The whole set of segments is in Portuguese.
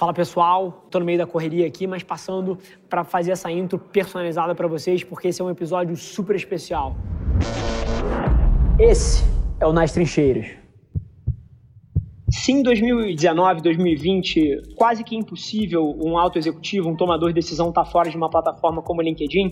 Fala pessoal, tô no meio da correria aqui, mas passando para fazer essa intro personalizada para vocês, porque esse é um episódio super especial. Esse é o Nas Trincheiras. Sim, 2019, 2020, quase que impossível um alto executivo, um tomador de decisão estar tá fora de uma plataforma como o LinkedIn.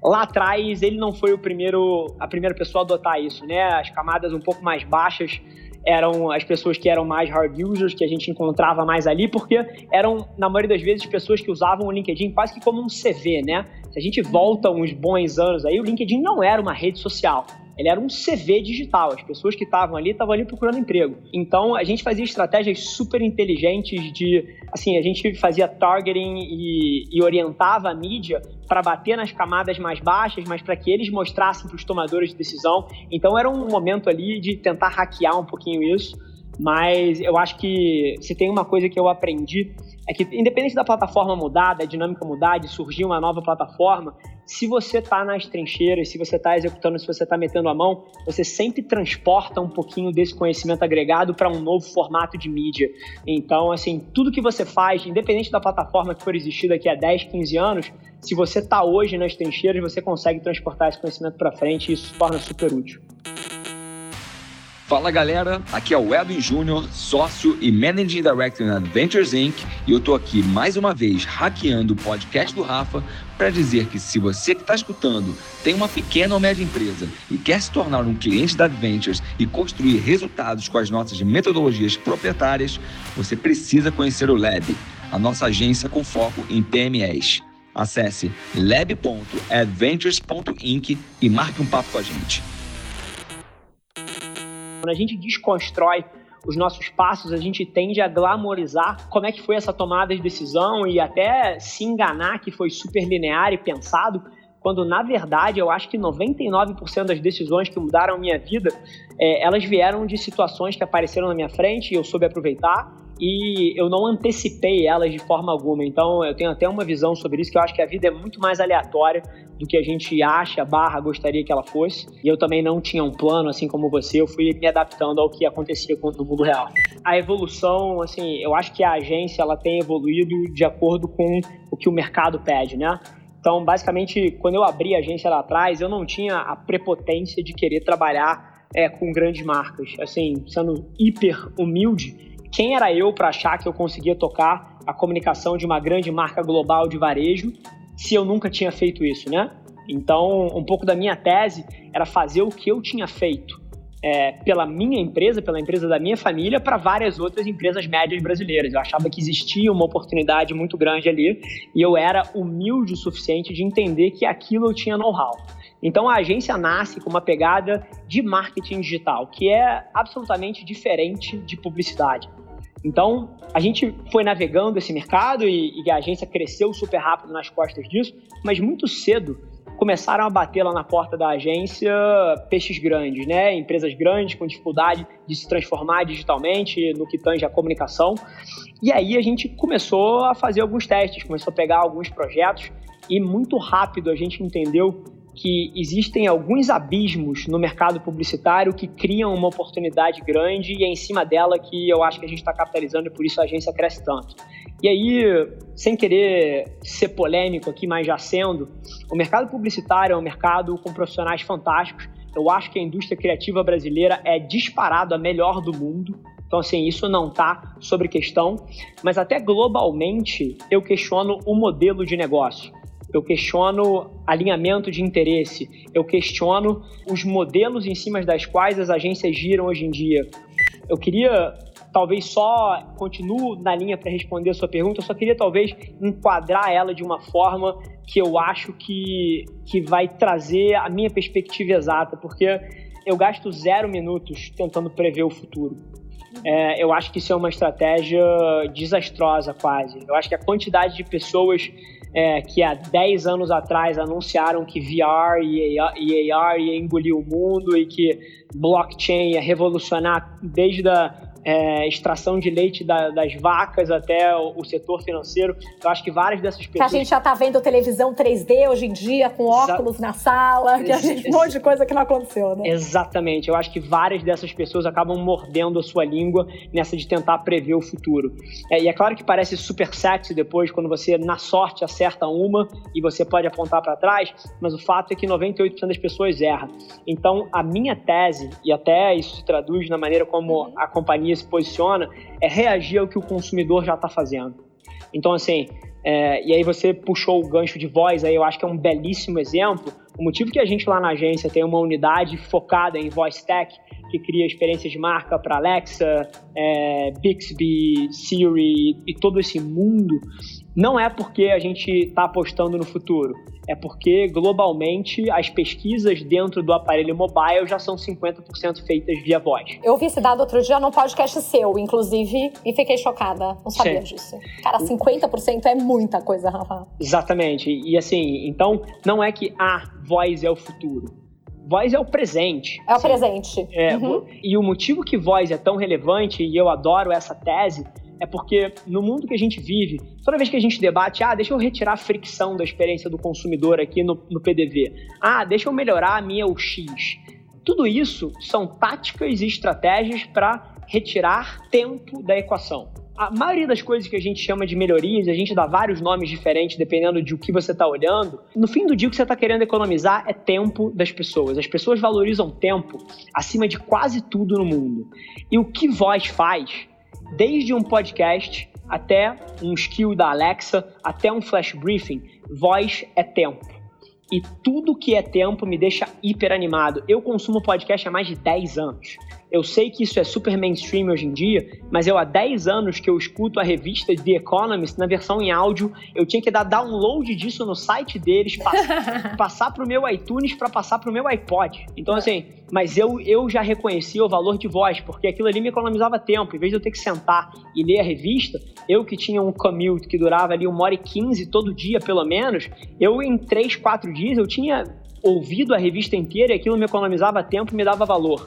Lá atrás, ele não foi o primeiro, a primeira pessoa a adotar isso, né? As camadas um pouco mais baixas eram as pessoas que eram mais hard users, que a gente encontrava mais ali, porque eram, na maioria das vezes, pessoas que usavam o LinkedIn quase que como um CV, né? Se a gente volta uns bons anos aí, o LinkedIn não era uma rede social ele era um CV digital. As pessoas que estavam ali estavam ali procurando emprego. Então a gente fazia estratégias super inteligentes de, assim, a gente fazia targeting e, e orientava a mídia para bater nas camadas mais baixas, mas para que eles mostrassem para os tomadores de decisão. Então era um momento ali de tentar hackear um pouquinho isso. Mas eu acho que se tem uma coisa que eu aprendi é que, independente da plataforma mudar, da dinâmica mudar, de surgir uma nova plataforma, se você está nas trincheiras, se você está executando, se você está metendo a mão, você sempre transporta um pouquinho desse conhecimento agregado para um novo formato de mídia. Então, assim, tudo que você faz, independente da plataforma que for existir daqui a 10, 15 anos, se você está hoje nas trincheiras, você consegue transportar esse conhecimento para frente e isso se torna super útil. Fala galera, aqui é o Edwin Júnior, sócio e Managing Director na Adventures Inc. E eu tô aqui mais uma vez hackeando o podcast do Rafa para dizer que se você que está escutando tem uma pequena ou média empresa e quer se tornar um cliente da Adventures e construir resultados com as nossas metodologias proprietárias, você precisa conhecer o Lab, a nossa agência com foco em PMEs. Acesse lab.adventures.inc e marque um papo com a gente. Quando a gente desconstrói os nossos passos, a gente tende a glamorizar como é que foi essa tomada de decisão e até se enganar que foi super linear e pensado, quando na verdade eu acho que 99% das decisões que mudaram a minha vida, é, elas vieram de situações que apareceram na minha frente e eu soube aproveitar e eu não antecipei elas de forma alguma. Então eu tenho até uma visão sobre isso que eu acho que a vida é muito mais aleatória do que a gente acha, barra, gostaria que ela fosse. E eu também não tinha um plano, assim como você, eu fui me adaptando ao que acontecia no mundo real. A evolução, assim, eu acho que a agência ela tem evoluído de acordo com o que o mercado pede, né? Então, basicamente, quando eu abri a agência lá atrás, eu não tinha a prepotência de querer trabalhar é, com grandes marcas. Assim, sendo hiper humilde, quem era eu para achar que eu conseguia tocar a comunicação de uma grande marca global de varejo se eu nunca tinha feito isso, né? Então, um pouco da minha tese era fazer o que eu tinha feito é, pela minha empresa, pela empresa da minha família, para várias outras empresas médias brasileiras. Eu achava que existia uma oportunidade muito grande ali e eu era humilde o suficiente de entender que aquilo eu tinha know-how. Então a agência nasce com uma pegada de marketing digital, que é absolutamente diferente de publicidade. Então, a gente foi navegando esse mercado e, e, a agência cresceu super rápido nas costas disso, mas muito cedo começaram a bater lá na porta da agência peixes grandes, né? Empresas grandes com dificuldade de se transformar digitalmente no que tange a comunicação. E aí a gente começou a fazer alguns testes, começou a pegar alguns projetos e muito rápido a gente entendeu que existem alguns abismos no mercado publicitário que criam uma oportunidade grande e é em cima dela que eu acho que a gente está capitalizando e por isso a agência cresce tanto. E aí, sem querer ser polêmico aqui, mas já sendo, o mercado publicitário é um mercado com profissionais fantásticos. Eu acho que a indústria criativa brasileira é disparado a melhor do mundo. Então, assim, isso não está sobre questão. Mas até globalmente, eu questiono o modelo de negócio eu questiono alinhamento de interesse, eu questiono os modelos em cima das quais as agências giram hoje em dia. Eu queria talvez só continuo na linha para responder a sua pergunta, eu só queria talvez enquadrar ela de uma forma que eu acho que, que vai trazer a minha perspectiva exata, porque eu gasto zero minutos tentando prever o futuro. É, eu acho que isso é uma estratégia desastrosa quase. Eu acho que a quantidade de pessoas é, que há 10 anos atrás anunciaram que VR e AR, e AR ia engolir o mundo e que blockchain ia revolucionar desde a é, extração de leite da, das vacas até o, o, setor financeiro. Eu acho que várias dessas pessoas. Que a gente já está vendo televisão 3D hoje em dia, com óculos Exa... na sala, que a gente, um monte de coisa que não aconteceu, né? Exatamente. Eu acho que várias dessas pessoas acabam mordendo a sua língua nessa de tentar prever o futuro. É, e é claro que parece super sexy depois, quando você, na sorte, acerta uma e você pode apontar para trás, mas o fato é que 98% das pessoas erram. Então, a minha tese, e até isso se traduz na maneira como uhum. a companhia se posiciona, é reagir ao que o consumidor já está fazendo. Então, assim, é, e aí você puxou o gancho de voz, aí eu acho que é um belíssimo exemplo. O motivo que a gente lá na agência tem uma unidade focada em voice tech, que cria experiências de marca para Alexa, é, Bixby, Siri e todo esse mundo, não é porque a gente está apostando no futuro, é porque globalmente as pesquisas dentro do aparelho mobile já são 50% feitas via voz. Eu vi esse dado outro dia num podcast seu, inclusive, e fiquei chocada. Não sabia Sim. disso. Cara, 50% é muita coisa, Rafa. Exatamente. E assim, então não é que a voz é o futuro voz é o presente. É o presente. É, uhum. E o motivo que voz é tão relevante, e eu adoro essa tese, é porque no mundo que a gente vive, toda vez que a gente debate, ah, deixa eu retirar a fricção da experiência do consumidor aqui no, no PDV, ah, deixa eu melhorar a minha UX. Tudo isso são táticas e estratégias para retirar tempo da equação. A maioria das coisas que a gente chama de melhorias, a gente dá vários nomes diferentes dependendo de o que você está olhando. No fim do dia, o que você está querendo economizar é tempo das pessoas. As pessoas valorizam tempo acima de quase tudo no mundo. E o que voz faz desde um podcast até um skill da Alexa, até um flash briefing, voz é tempo. E tudo que é tempo me deixa hiper animado. Eu consumo podcast há mais de 10 anos. Eu sei que isso é super mainstream hoje em dia, mas eu há 10 anos que eu escuto a revista The Economist na versão em áudio. Eu tinha que dar download disso no site deles, pass passar para o meu iTunes para passar para o meu iPod. Então, assim, mas eu, eu já reconhecia o valor de voz, porque aquilo ali me economizava tempo. Em vez de eu ter que sentar e ler a revista, eu que tinha um commute que durava ali uma hora e quinze todo dia, pelo menos, eu em 3, 4 dias eu tinha ouvido a revista inteira e aquilo me economizava tempo e me dava valor.